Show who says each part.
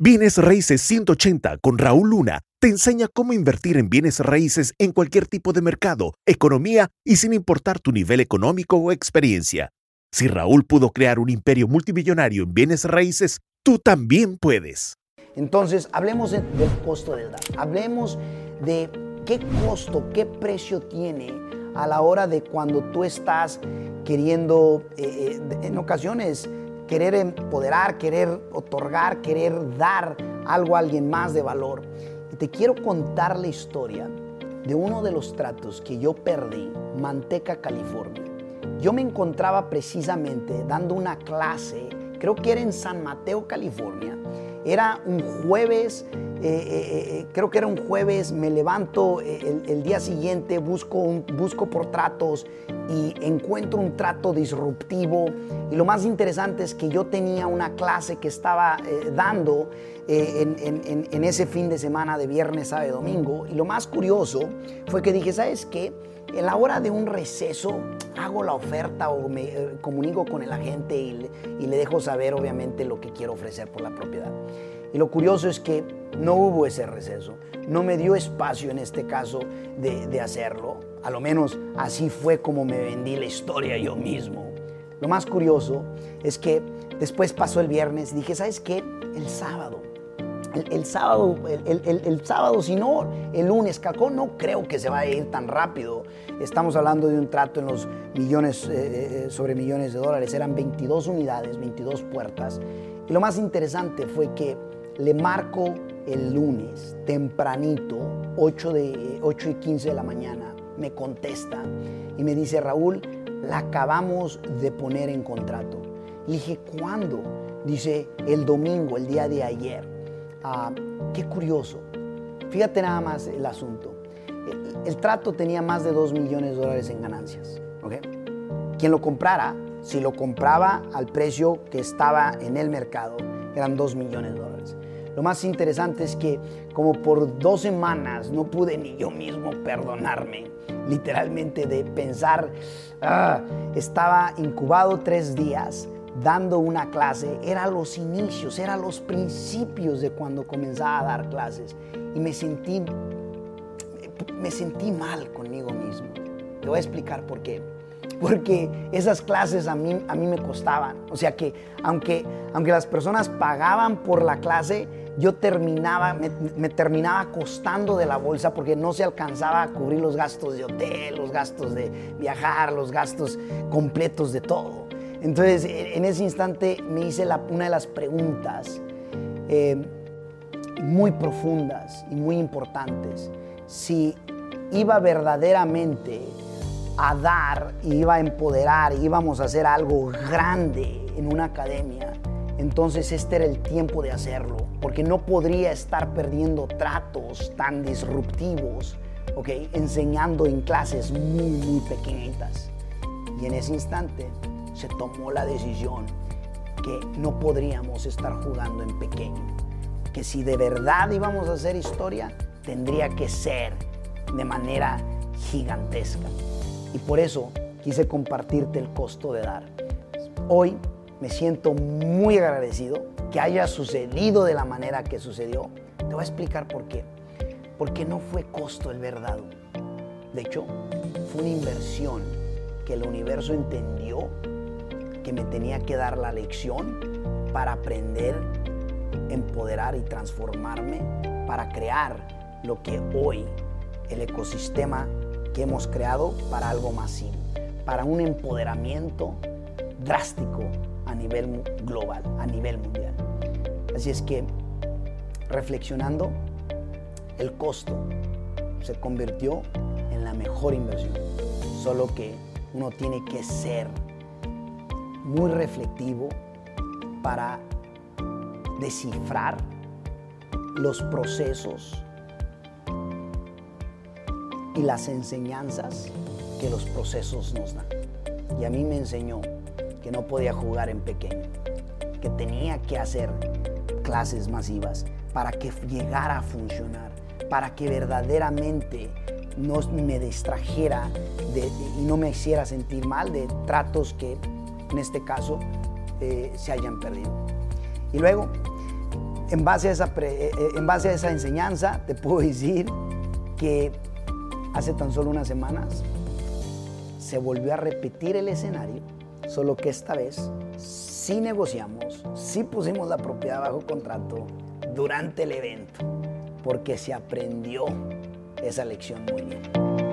Speaker 1: Bienes Raíces 180 con Raúl Luna te enseña cómo invertir en bienes raíces en cualquier tipo de mercado, economía y sin importar tu nivel económico o experiencia. Si Raúl pudo crear un imperio multimillonario en bienes raíces, tú también puedes.
Speaker 2: Entonces, hablemos del costo del dar. Hablemos de qué costo, qué precio tiene a la hora de cuando tú estás queriendo, eh, eh, en ocasiones, querer empoderar, querer otorgar, querer dar algo a alguien más de valor. Y te quiero contar la historia de uno de los tratos que yo perdí, Manteca, California. Yo me encontraba precisamente dando una clase, creo que era en San Mateo, California. Era un jueves eh, eh, eh, creo que era un jueves, me levanto el, día siguiente, busco, un, busco por tratos y encuentro un trato disruptivo. Y lo más interesante es que yo tenía una clase que estaba dando en, en, ese fin de semana de viernes, sábado domingo. Y lo más curioso fue que dije, ¿sabes qué? En la hora de un receso hago la oferta o me comunico con el agente y y le dejo saber obviamente lo que quiero ofrecer por la propiedad. Y lo curioso es que no hubo ese receso, no me dio espacio en este caso de, hacerlo. A lo menos así fue como me vendí la historia yo mismo. Lo más curioso es que después pasó el viernes y dije, ¿sabes qué? El sábado. El, sábado, el, sábado, si no, el lunes, Calcón no creo que se vaya a ir tan rápido. Estamos hablando de un trato en los millones, eh, eh, eh, sobre millones de dólares. Eran 22 unidades, 22 puertas. Y lo más interesante fue que le marco el lunes, tempranito, 8, de, 8 y 15 de la mañana, me contesta y me dice, Raúl, la acabamos de poner en contrato. Le dije, ¿cuándo? Dice, el domingo, el día de ayer. Ah, qué curioso. Fíjate nada más el asunto. El, trato tenía más de 2 millones de dólares en ganancias. ¿okay? Quien lo comprara, si lo compraba al precio que estaba en el mercado, eran 2 millones de dólares. Lo más interesante es que como por dos semanas no pude ni yo mismo perdonarme, literalmente de pensar, ah, estaba incubado tres días dando una clase, era los inicios, era los principios de cuando comenzaba a dar clases y me sentí, me sentí mal conmigo mismo. Te voy a explicar por qué porque esas clases a mí, a mí me costaban. O sea que aunque, aunque las personas pagaban por la clase, yo terminaba, me, terminaba costando de la bolsa porque no se alcanzaba a cubrir los gastos de hotel, los gastos de viajar, los gastos completos de todo. Entonces, en ese instante me hice una de las preguntas eh, muy profundas y muy importantes. Si iba verdaderamente a dar, iba a empoderar, íbamos a hacer algo grande en una academia, entonces este era el tiempo de hacerlo, porque no podría estar perdiendo tratos tan disruptivos, ¿ok? Enseñando en clases muy, muy pequeñitas. Y en ese instante se tomó la decisión que no podríamos estar jugando en pequeño, que si de verdad íbamos a hacer historia, tendría que ser de manera gigantesca. Y por eso quise compartirte el costo de dar. Hoy me siento muy agradecido que haya sucedido de la manera que sucedió. Te voy a explicar por qué. Porque no fue costo el verdad. De hecho, fue una inversión que el universo entendió que me tenía que dar la lección para aprender, empoderar y transformarme para crear lo que hoy el ecosistema que hemos creado para algo masivo, para un empoderamiento drástico a nivel global, a nivel mundial. Así es que, reflexionando, el costo se convirtió en la mejor inversión. Solo que uno tiene que ser muy reflectivo para descifrar los procesos y las enseñanzas que los procesos nos dan. Y a mí me enseñó que no podía jugar en pequeño, que tenía que hacer clases masivas para que llegara a funcionar, para que verdaderamente no me distrajera y no me hiciera sentir mal de tratos que en este caso eh, se hayan perdido. Y luego en base, a esa eh, eh, en base a esa enseñanza, te puedo decir que hace tan solo unas semanas se volvió a repetir el escenario, solo que esta vez sí negociamos, sí pusimos la propiedad bajo contrato durante el evento, porque se aprendió esa lección muy bien.